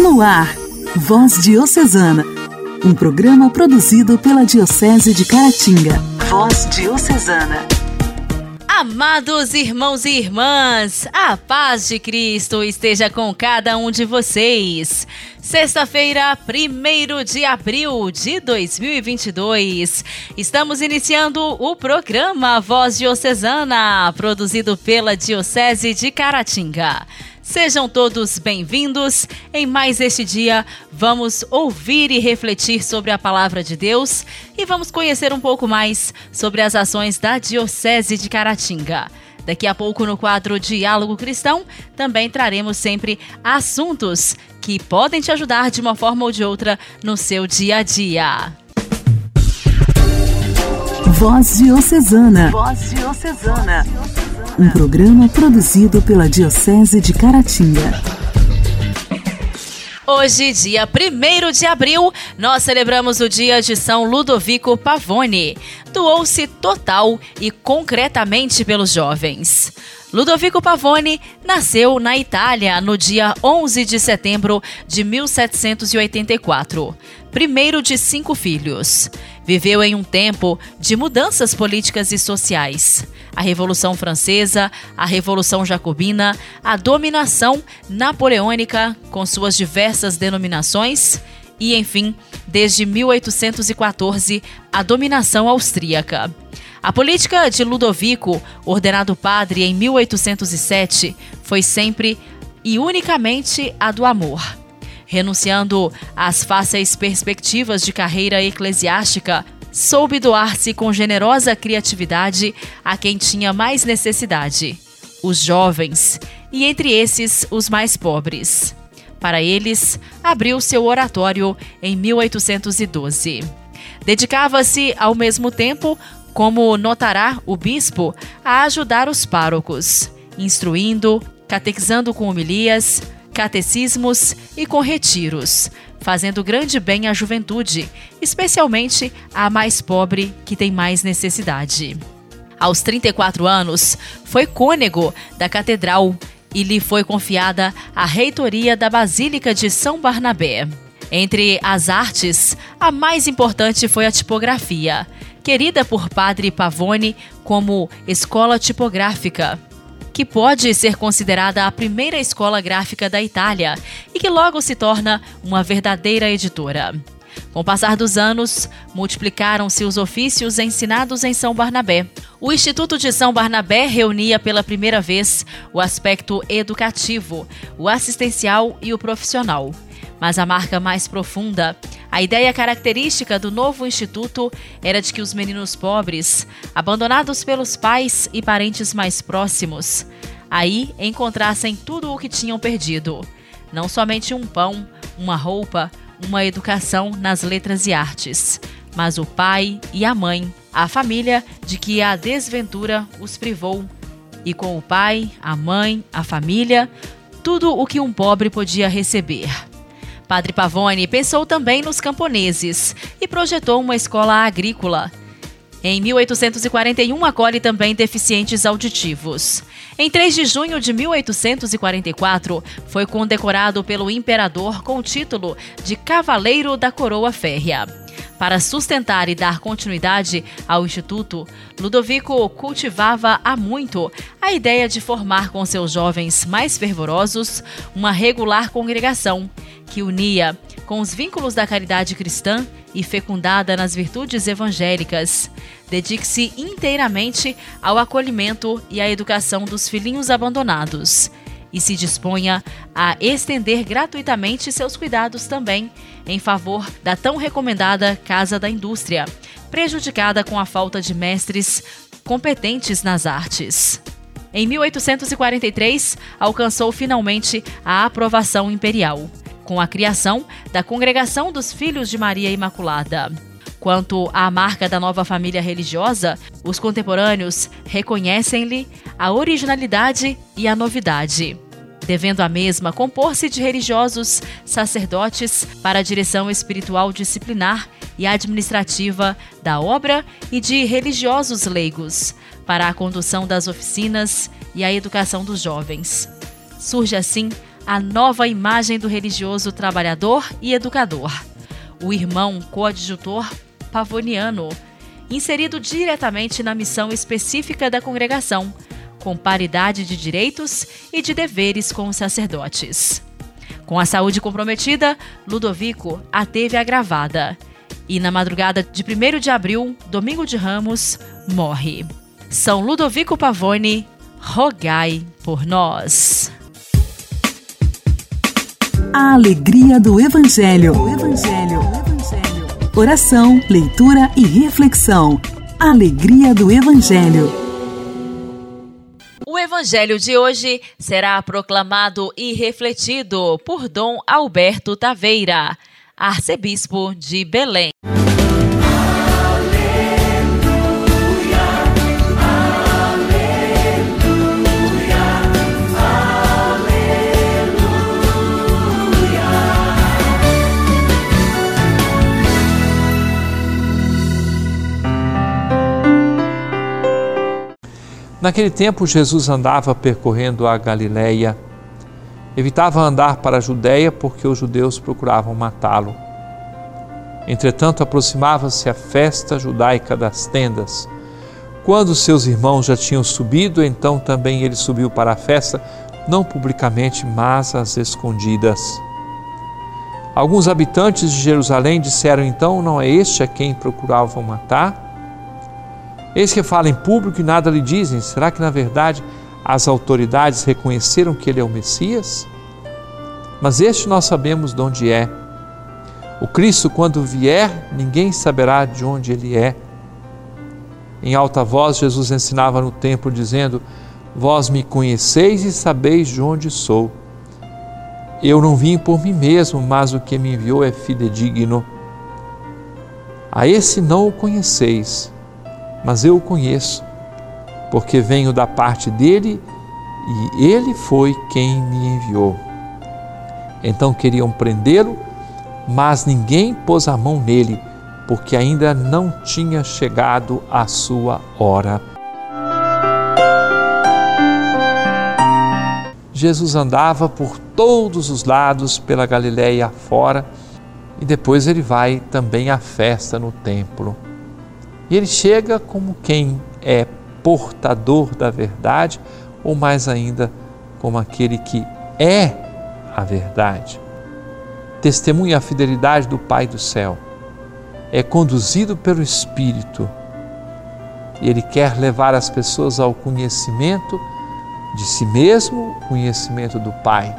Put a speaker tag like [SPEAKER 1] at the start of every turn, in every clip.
[SPEAKER 1] No ar, Voz Diocesana, um programa produzido pela Diocese de Caratinga. Voz Diocesana.
[SPEAKER 2] Amados irmãos e irmãs, a paz de Cristo esteja com cada um de vocês. Sexta-feira, 1 de abril de 2022. Estamos iniciando o programa Voz Diocesana, produzido pela Diocese de Caratinga. Sejam todos bem-vindos. Em mais este dia, vamos ouvir e refletir sobre a palavra de Deus e vamos conhecer um pouco mais sobre as ações da Diocese de Caratinga. Daqui a pouco, no quadro Diálogo Cristão, também traremos sempre assuntos que podem te ajudar de uma forma ou de outra no seu dia a dia.
[SPEAKER 1] Voz Diocesana. Voz Diocesana um programa produzido pela Diocese de Caratinga.
[SPEAKER 2] Hoje, dia 1 de abril, nós celebramos o dia de São Ludovico Pavone. Doou-se total e concretamente pelos jovens. Ludovico Pavone nasceu na Itália no dia 11 de setembro de 1784, primeiro de cinco filhos. Viveu em um tempo de mudanças políticas e sociais. A Revolução Francesa, a Revolução Jacobina, a dominação napoleônica com suas diversas denominações e, enfim, desde 1814, a dominação austríaca. A política de Ludovico, ordenado padre em 1807, foi sempre e unicamente a do amor. Renunciando às fáceis perspectivas de carreira eclesiástica, soube doar-se com generosa criatividade a quem tinha mais necessidade: os jovens, e entre esses, os mais pobres. Para eles, abriu seu oratório em 1812. Dedicava-se, ao mesmo tempo, como notará o bispo, a ajudar os párocos, instruindo, catequizando com homilias, catecismos e com retiros, fazendo grande bem à juventude, especialmente à mais pobre que tem mais necessidade. Aos 34 anos, foi cônego da catedral e lhe foi confiada a reitoria da Basílica de São Barnabé. Entre as artes, a mais importante foi a tipografia, querida por Padre Pavone como escola tipográfica, que pode ser considerada a primeira escola gráfica da Itália e que logo se torna uma verdadeira editora. Com o passar dos anos, multiplicaram-se os ofícios ensinados em São Barnabé. O Instituto de São Barnabé reunia pela primeira vez o aspecto educativo, o assistencial e o profissional. Mas a marca mais profunda, a ideia característica do novo instituto era de que os meninos pobres, abandonados pelos pais e parentes mais próximos, aí encontrassem tudo o que tinham perdido. Não somente um pão, uma roupa, uma educação nas letras e artes, mas o pai e a mãe, a família de que a desventura os privou. E com o pai, a mãe, a família, tudo o que um pobre podia receber. Padre Pavone pensou também nos camponeses e projetou uma escola agrícola. Em 1841, acolhe também deficientes auditivos. Em 3 de junho de 1844, foi condecorado pelo imperador com o título de Cavaleiro da Coroa Férrea. Para sustentar e dar continuidade ao Instituto, Ludovico cultivava há muito a ideia de formar com seus jovens mais fervorosos uma regular congregação que unia com os vínculos da caridade cristã e fecundada nas virtudes evangélicas. Dedique-se inteiramente ao acolhimento e à educação dos filhinhos abandonados e se disponha a estender gratuitamente seus cuidados também em favor da tão recomendada Casa da Indústria, prejudicada com a falta de mestres competentes nas artes. Em 1843, alcançou finalmente a aprovação imperial com a criação da Congregação dos Filhos de Maria Imaculada. Quanto à marca da nova família religiosa, os contemporâneos reconhecem-lhe a originalidade e a novidade, devendo a mesma compor-se de religiosos sacerdotes para a direção espiritual disciplinar e administrativa da obra e de religiosos leigos para a condução das oficinas e a educação dos jovens. Surge assim a nova imagem do religioso trabalhador e educador, o irmão coadjutor pavoniano, inserido diretamente na missão específica da congregação, com paridade de direitos e de deveres com os sacerdotes. Com a saúde comprometida, Ludovico a teve agravada. E na madrugada de 1 de abril, domingo de Ramos, morre. São Ludovico Pavone, rogai por nós.
[SPEAKER 1] A alegria do Evangelho. O Evangelho. Oração, leitura e reflexão. Alegria do Evangelho.
[SPEAKER 2] O Evangelho de hoje será proclamado e refletido por Dom Alberto Taveira, arcebispo de Belém.
[SPEAKER 3] Naquele tempo, Jesus andava percorrendo a Galiléia. Evitava andar para a Judéia porque os judeus procuravam matá-lo. Entretanto, aproximava-se a festa judaica das tendas. Quando seus irmãos já tinham subido, então também ele subiu para a festa, não publicamente, mas às escondidas. Alguns habitantes de Jerusalém disseram então: Não é este a quem procuravam matar? Eis que fala em público e nada lhe dizem. Será que na verdade as autoridades reconheceram que ele é o Messias? Mas este nós sabemos de onde é. O Cristo, quando vier, ninguém saberá de onde ele é. Em alta voz, Jesus ensinava no templo, dizendo: Vós me conheceis e sabeis de onde sou. Eu não vim por mim mesmo, mas o que me enviou é fidedigno. A esse não o conheceis mas eu o conheço, porque venho da parte dele e ele foi quem me enviou. Então queriam prendê-lo, mas ninguém pôs a mão nele, porque ainda não tinha chegado a sua hora. Jesus andava por todos os lados pela Galiléia fora e depois ele vai também à festa no templo. E ele chega como quem é portador da verdade, ou mais ainda, como aquele que é a verdade. Testemunha a fidelidade do Pai do céu. É conduzido pelo Espírito. E ele quer levar as pessoas ao conhecimento de si mesmo, conhecimento do Pai.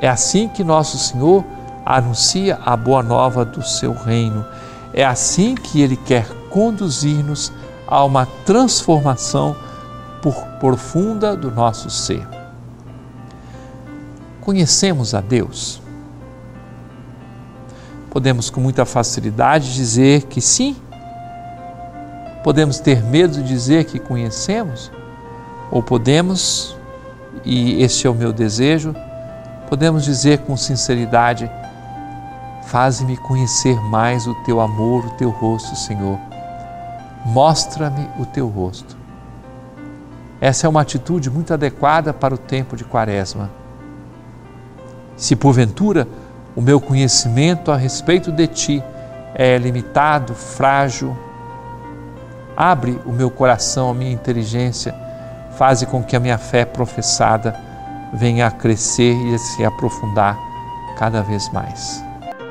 [SPEAKER 3] É assim que nosso Senhor anuncia a boa nova do seu reino é assim que Ele quer conduzir-nos a uma transformação profunda do nosso ser. Conhecemos a Deus. Podemos com muita facilidade dizer que sim. Podemos ter medo de dizer que conhecemos, ou podemos, e este é o meu desejo, podemos dizer com sinceridade Faze-me conhecer mais o teu amor, o teu rosto, Senhor. Mostra-me o teu rosto. Essa é uma atitude muito adequada para o tempo de Quaresma. Se porventura o meu conhecimento a respeito de ti é limitado, frágil, abre o meu coração, a minha inteligência, faze com que a minha fé professada venha a crescer e se aprofundar cada vez mais.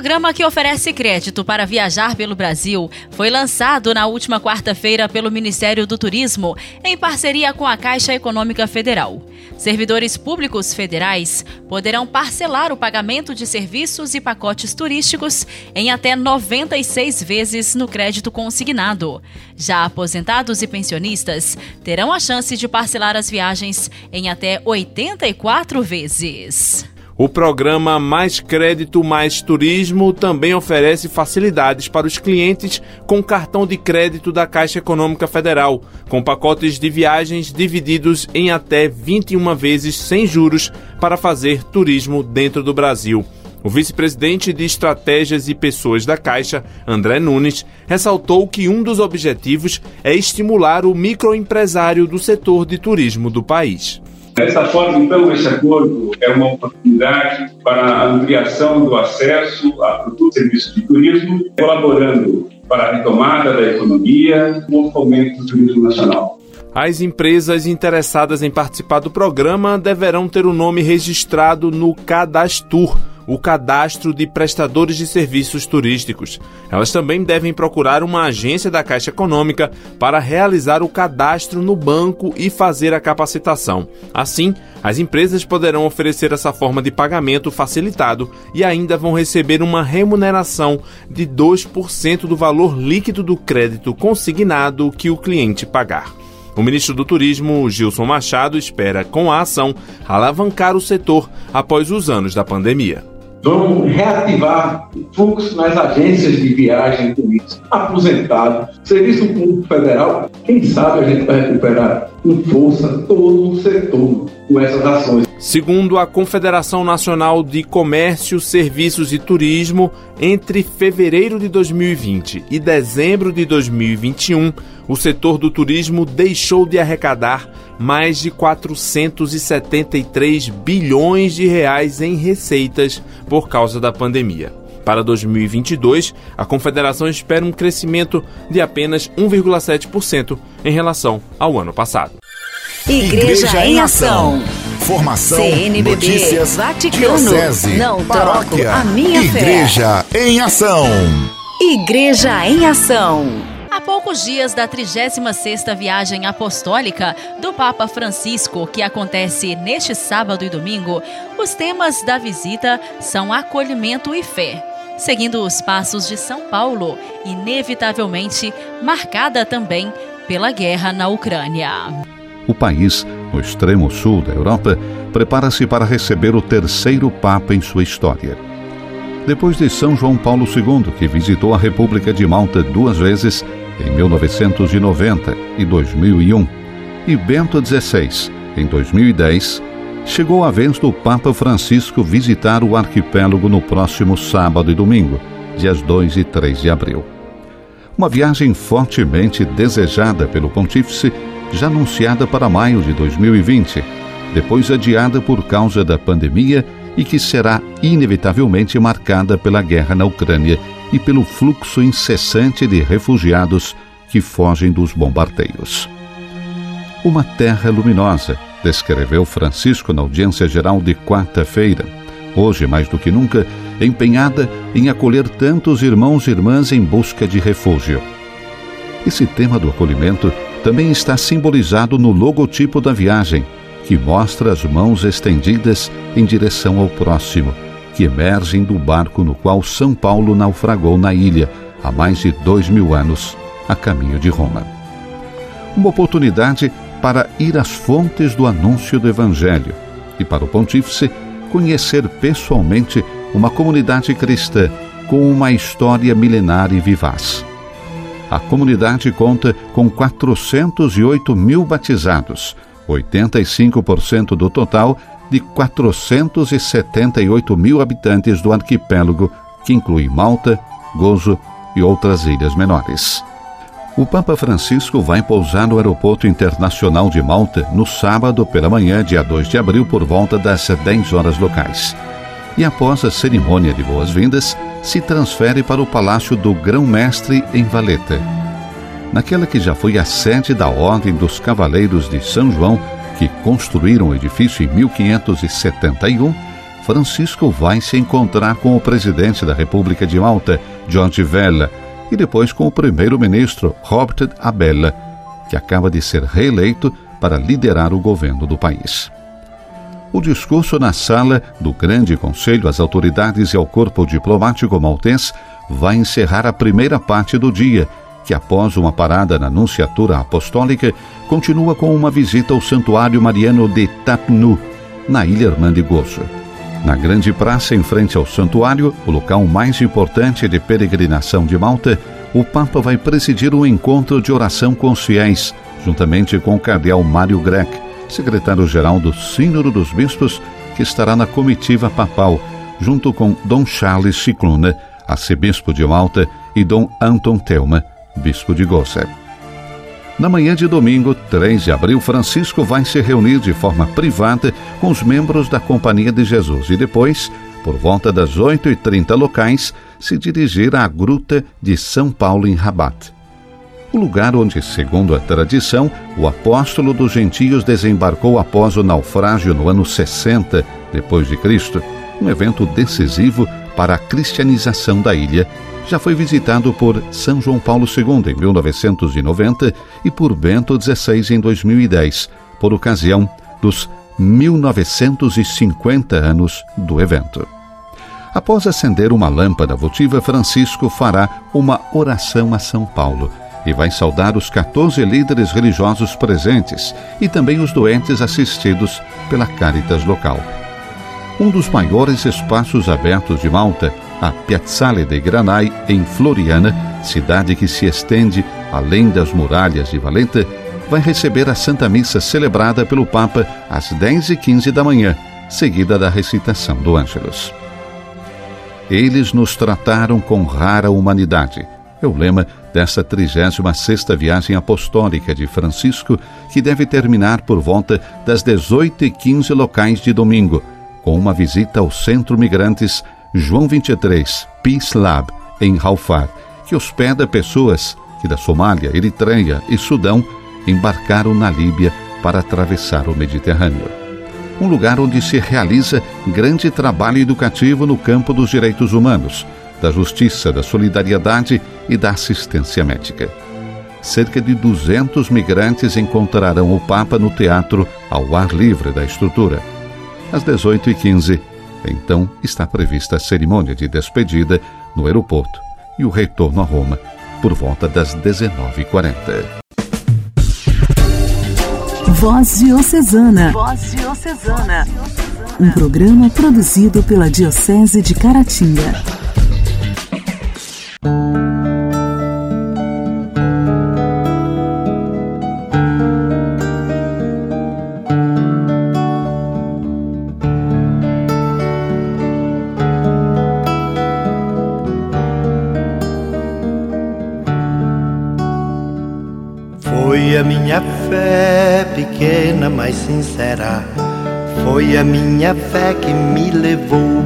[SPEAKER 2] programa que oferece crédito para viajar pelo Brasil foi lançado na última quarta-feira pelo Ministério do Turismo, em parceria com a Caixa Econômica Federal. Servidores públicos federais poderão parcelar o pagamento de serviços e pacotes turísticos em até 96 vezes no crédito consignado. Já aposentados e pensionistas terão a chance de parcelar as viagens em até 84 vezes.
[SPEAKER 4] O programa Mais Crédito Mais Turismo também oferece facilidades para os clientes com cartão de crédito da Caixa Econômica Federal, com pacotes de viagens divididos em até 21 vezes sem juros para fazer turismo dentro do Brasil. O vice-presidente de Estratégias e Pessoas da Caixa, André Nunes, ressaltou que um dos objetivos é estimular o microempresário do setor de turismo do país.
[SPEAKER 5] Dessa forma, então, esse acordo é uma oportunidade para a ampliação do acesso a produtos e serviços de turismo, colaborando para a retomada da economia e o fomento do turismo nacional.
[SPEAKER 4] As empresas interessadas em participar do programa deverão ter o nome registrado no Cadastur, o cadastro de prestadores de serviços turísticos. Elas também devem procurar uma agência da Caixa Econômica para realizar o cadastro no banco e fazer a capacitação. Assim, as empresas poderão oferecer essa forma de pagamento facilitado e ainda vão receber uma remuneração de 2% do valor líquido do crédito consignado que o cliente pagar. O ministro do Turismo, Gilson Machado, espera, com a ação, alavancar o setor após os anos da pandemia.
[SPEAKER 5] Vamos reativar fluxo nas agências de viagem turística, aposentado, serviço público federal. Quem sabe a gente vai recuperar com força todo o setor com essas ações.
[SPEAKER 4] Segundo a Confederação Nacional de Comércio, Serviços e Turismo, entre fevereiro de 2020 e dezembro de 2021, o setor do turismo deixou de arrecadar mais de 473 bilhões de reais em receitas por causa da pandemia. Para 2022, a Confederação espera um crescimento de apenas 1,7% em relação ao ano passado.
[SPEAKER 1] Igreja, Igreja em Ação.
[SPEAKER 6] Formação, CNBB, notícias,
[SPEAKER 1] Vaticano,
[SPEAKER 6] diocese,
[SPEAKER 1] não
[SPEAKER 6] paróquia,
[SPEAKER 1] a minha
[SPEAKER 6] Igreja
[SPEAKER 1] fé.
[SPEAKER 6] em Ação.
[SPEAKER 1] Igreja em Ação.
[SPEAKER 2] Há poucos dias da 36ª viagem apostólica do Papa Francisco, que acontece neste sábado e domingo, os temas da visita são acolhimento e fé. Seguindo os passos de São Paulo, inevitavelmente marcada também pela guerra na Ucrânia.
[SPEAKER 7] O país, no extremo sul da Europa, prepara-se para receber o terceiro Papa em sua história. Depois de São João Paulo II, que visitou a República de Malta duas vezes, em 1990 e 2001, e Bento XVI, em 2010, chegou a vez do Papa Francisco visitar o arquipélago no próximo sábado e domingo, dias 2 e 3 de abril. Uma viagem fortemente desejada pelo Pontífice, já anunciada para maio de 2020, depois adiada por causa da pandemia e que será inevitavelmente marcada pela guerra na Ucrânia e pelo fluxo incessante de refugiados que fogem dos bombardeios. Uma terra luminosa, descreveu Francisco na audiência geral de quarta-feira, hoje mais do que nunca empenhada em acolher tantos irmãos e irmãs em busca de refúgio. Esse tema do acolhimento também está simbolizado no logotipo da viagem, que mostra as mãos estendidas em direção ao próximo que emergem do barco no qual São Paulo naufragou na ilha há mais de dois mil anos, a caminho de Roma. Uma oportunidade para ir às fontes do anúncio do Evangelho e para o Pontífice conhecer pessoalmente uma comunidade cristã com uma história milenar e vivaz. A comunidade conta com 408 mil batizados, 85% do total de 478 mil habitantes do arquipélago, que inclui Malta, Gozo e outras ilhas menores. O Papa Francisco vai pousar no Aeroporto Internacional de Malta no sábado pela manhã, dia 2 de abril, por volta das 10 horas locais. E após a cerimônia de boas-vindas, se transfere para o Palácio do Grão-Mestre em Valeta. Naquela que já foi a sede da Ordem dos Cavaleiros de São João, que construíram o edifício em 1571, Francisco vai se encontrar com o presidente da República de Malta, George Vella, e depois com o primeiro-ministro Robert Abella, que acaba de ser reeleito para liderar o governo do país. O discurso na sala do Grande Conselho às autoridades e ao corpo diplomático maltês vai encerrar a primeira parte do dia, que após uma parada na Nunciatura Apostólica, continua com uma visita ao Santuário Mariano de Tapnu, na Ilha Irmã de Gozo. Na grande praça em frente ao santuário, o local mais importante de peregrinação de Malta, o Papa vai presidir um encontro de oração com os fiéis, juntamente com o cardeal Mário Grec, secretário-geral do Sínodo dos Bispos, que estará na comitiva papal, junto com Dom Charles Cicluna, arcebispo de Malta, e Dom Anton Thelma, bispo de Gossep. Na manhã de domingo, 3 de abril, Francisco vai se reunir de forma privada com os membros da Companhia de Jesus e depois, por volta das 8h30 locais, se dirigir à Gruta de São Paulo em Rabat. O lugar onde, segundo a tradição, o apóstolo dos gentios desembarcou após o naufrágio no ano 60 depois de Cristo, um evento decisivo para a cristianização da ilha já foi visitado por São João Paulo II em 1990 e por Bento XVI em 2010, por ocasião dos 1950 anos do evento. Após acender uma lâmpada votiva, Francisco fará uma oração a São Paulo e vai saudar os 14 líderes religiosos presentes e também os doentes assistidos pela Caritas local. Um dos maiores espaços abertos de Malta a Piazzale de Granai, em Floriana, cidade que se estende além das muralhas de Valenta, vai receber a Santa Missa celebrada pelo Papa às 10h15 da manhã, seguida da recitação do Ângelus. Eles nos trataram com rara humanidade. É o lema desta 36ª viagem apostólica de Francisco, que deve terminar por volta das 18h15 locais de domingo, com uma visita ao Centro Migrantes João 23, Peace Lab, em Halfar, que hospeda pessoas que da Somália, Eritreia e Sudão embarcaram na Líbia para atravessar o Mediterrâneo. Um lugar onde se realiza grande trabalho educativo no campo dos direitos humanos, da justiça, da solidariedade e da assistência médica. Cerca de 200 migrantes encontrarão o Papa no teatro ao ar livre da estrutura. Às 18h15, então está prevista a cerimônia de despedida no aeroporto e o retorno a Roma por volta das 19h40.
[SPEAKER 1] Voz Diocesana. Voz Diocesana. Um programa produzido pela Diocese de Caratinga.
[SPEAKER 8] Minha fé que me levou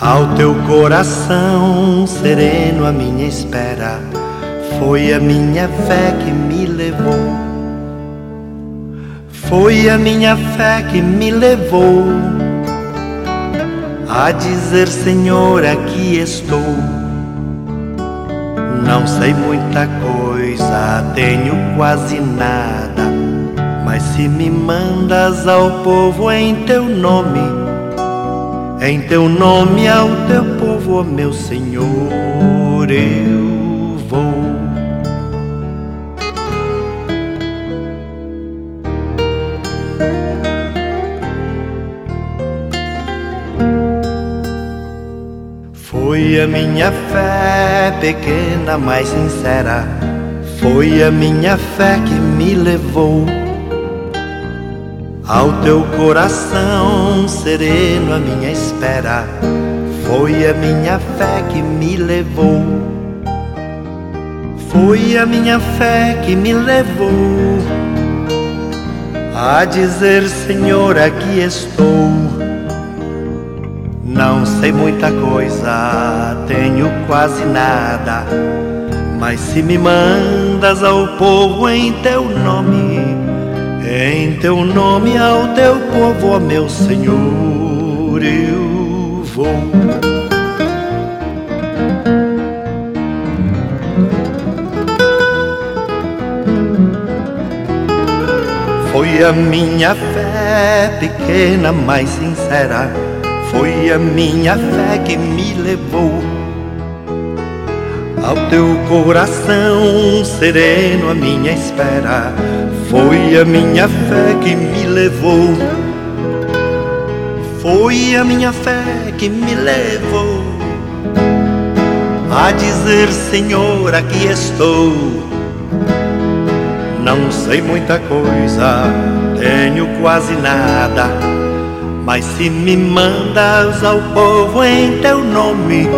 [SPEAKER 8] ao teu coração sereno, a minha espera. Foi a minha fé que me levou. Foi a minha fé que me levou a dizer: Senhor, aqui estou não sei muita coisa, tenho quase nada. Mas se me mandas ao povo em teu nome, em teu nome ao teu povo, ó meu Senhor, eu vou. Foi a minha fé pequena, mas sincera. Foi a minha fé que me levou ao teu coração sereno, a minha espera. Foi a minha fé que me levou. Foi a minha fé que me levou a dizer: Senhor, aqui estou não sei muita coisa, tenho quase nada. Mas se me mandas ao povo em teu nome, em teu nome ao teu povo, ó meu Senhor, eu vou. Foi a minha fé pequena, mas sincera foi a minha fé que me levou ao teu coração sereno, a minha espera. Foi a minha fé que me levou. Foi a minha fé que me levou a dizer: Senhor, aqui estou. Não sei muita coisa, tenho quase nada. Mas se me mandas ao povo em teu nome,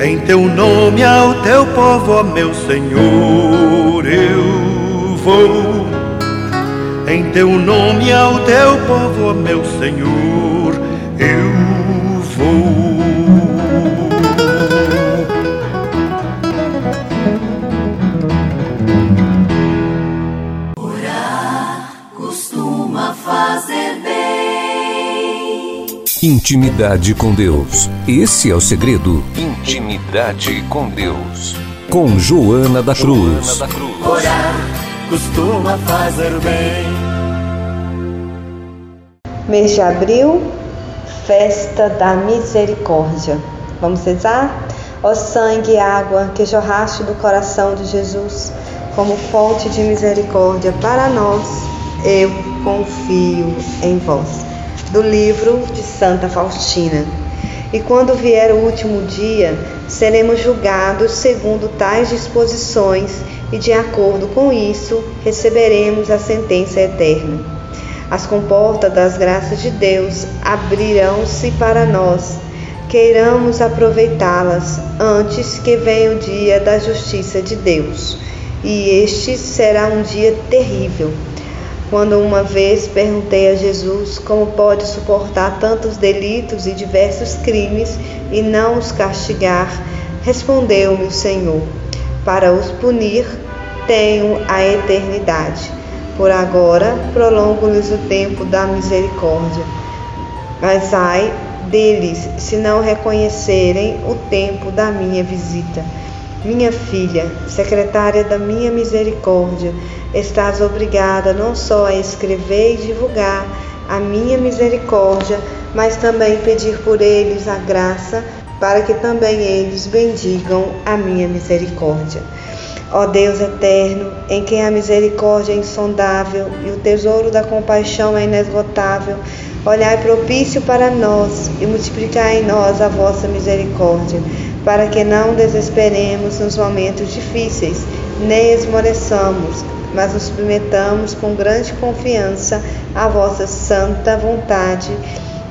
[SPEAKER 8] em teu nome ao teu povo, ó meu Senhor, eu vou. Em teu nome ao teu povo, meu Senhor, eu vou.
[SPEAKER 9] Intimidade com Deus. Esse é o segredo. Intimidade com Deus. Com Joana da Cruz. Joana da Cruz.
[SPEAKER 10] Costuma fazer bem.
[SPEAKER 11] Mês de abril, festa da misericórdia. Vamos rezar? Ó sangue e água que jorraste do coração de Jesus como fonte de misericórdia para nós, eu confio em vós do livro de Santa Faustina. E quando vier o último dia, seremos julgados segundo tais disposições, e de acordo com isso, receberemos a sentença eterna. As comportas das graças de Deus abrirão-se para nós, queiramos aproveitá-las antes que venha o dia da justiça de Deus. E este será um dia terrível quando uma vez perguntei a Jesus como pode suportar tantos delitos e diversos crimes e não os castigar, respondeu-me o Senhor: Para os punir, tenho a eternidade. Por agora, prolongo-lhes o tempo da misericórdia. Mas ai deles se não reconhecerem o tempo da minha visita. Minha filha, secretária da minha misericórdia, estás obrigada não só a escrever e divulgar a minha misericórdia, mas também pedir por eles a graça para que também eles bendigam a minha misericórdia. Ó Deus eterno, em quem a misericórdia é insondável e o tesouro da compaixão é inesgotável, olhai propício para nós e multiplicai em nós a vossa misericórdia, para que não desesperemos nos momentos difíceis, nem esmoreçamos, mas nos submetamos com grande confiança à vossa santa vontade,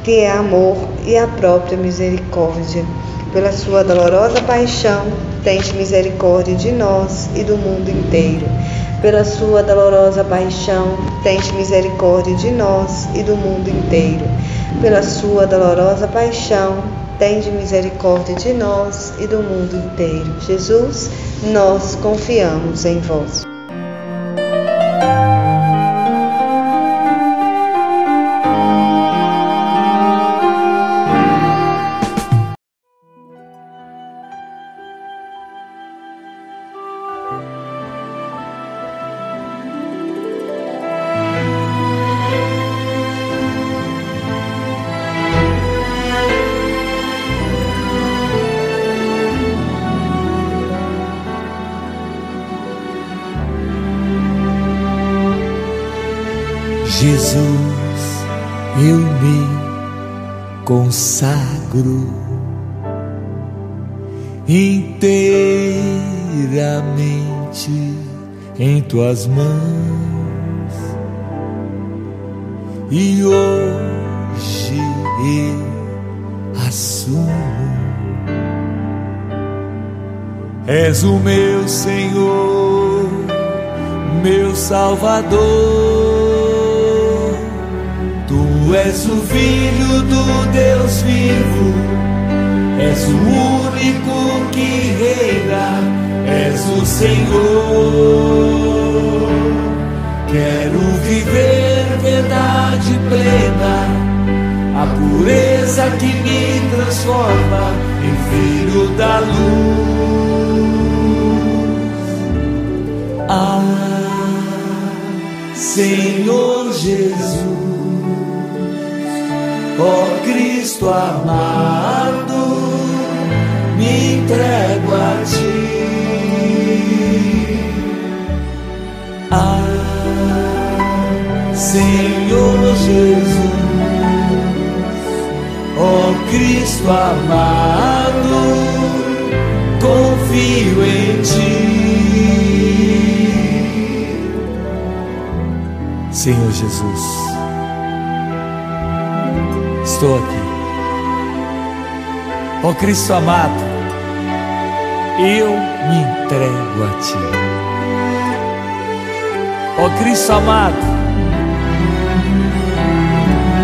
[SPEAKER 11] que é amor e a própria misericórdia. Pela sua dolorosa paixão, tente misericórdia de nós e do mundo inteiro. Pela sua dolorosa paixão, tente misericórdia de nós e do mundo inteiro. Pela sua dolorosa paixão, tende misericórdia de nós e do mundo inteiro. Jesus, nós confiamos em vós.
[SPEAKER 12] Inteiramente em tuas mãos e hoje eu assumo. És o meu Senhor, meu Salvador Tu és o Filho do Deus vivo, és o único que reina, és o Senhor. Quero viver verdade plena, a pureza que me transforma em filho da luz. Ah, Senhor Jesus Ó Cristo amado, entrego a ti. Ah, Senhor Jesus, Cristo amado, confio em ti. Senhor Jesus, estou aqui. Ó Cristo amado, eu me entrego a Ti. Ó Cristo amado,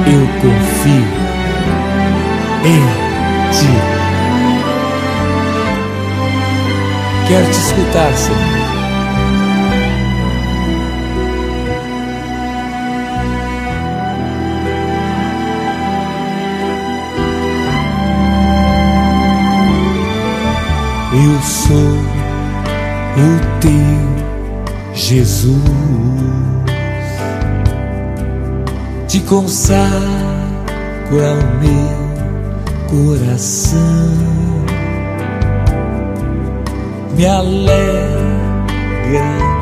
[SPEAKER 12] eu confio em Ti. Quero te escutar, Senhor. Eu sou o teu Jesus, te consagro ao meu coração, me alegra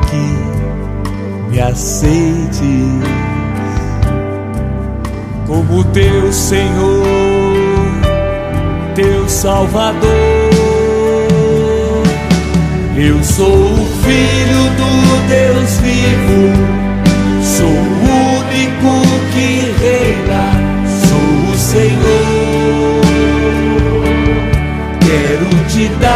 [SPEAKER 12] que me aceites como teu Senhor, teu Salvador. Eu sou o filho do Deus vivo, sou o único que reina, sou o Senhor. Quero te dar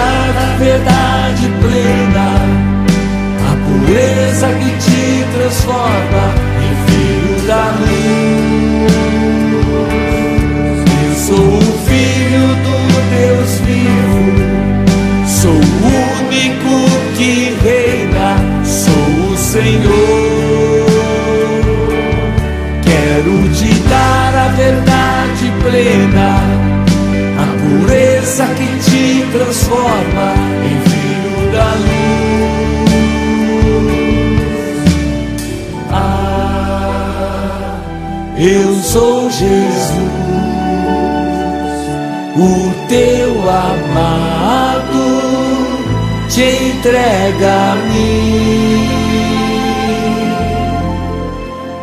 [SPEAKER 12] te entrega a mim.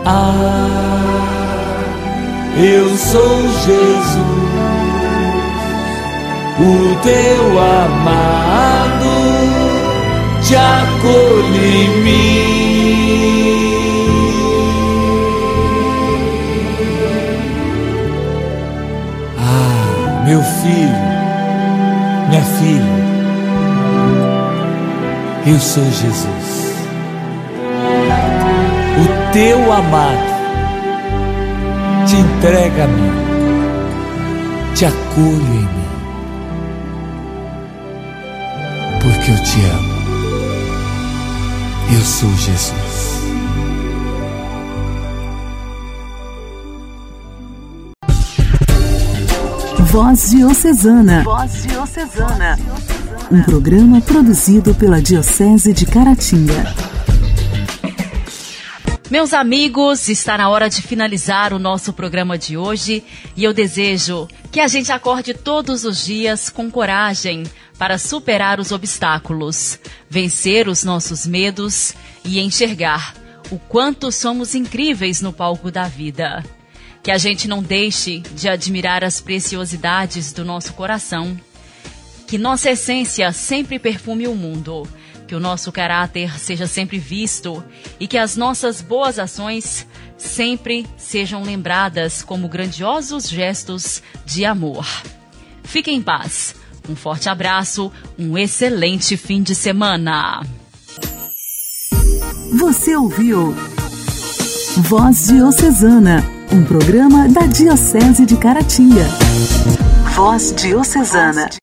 [SPEAKER 12] Ah, eu sou Jesus, o teu amado, te acolhe em mim. Ah, meu filho, minha filha eu sou Jesus, o teu amado, te entrega a mim, te acolho em mim, porque eu te amo. Eu sou Jesus.
[SPEAKER 1] Voz Diocesana. Voz Diocesana um programa produzido pela Diocese de Caratinga.
[SPEAKER 2] Meus amigos, está na hora de finalizar o nosso programa de hoje e eu desejo que a gente acorde todos os dias com coragem para superar os obstáculos, vencer os nossos medos e enxergar o quanto somos incríveis no palco da vida. Que a gente não deixe de admirar as preciosidades do nosso coração que nossa essência sempre perfume o mundo, que o nosso caráter seja sempre visto e que as nossas boas ações sempre sejam lembradas como grandiosos gestos de amor. Fique em paz. Um forte abraço, um excelente fim de semana.
[SPEAKER 1] Você ouviu Voz Diocesana, um programa da Diocese de Caratinga. Voz Diocesana.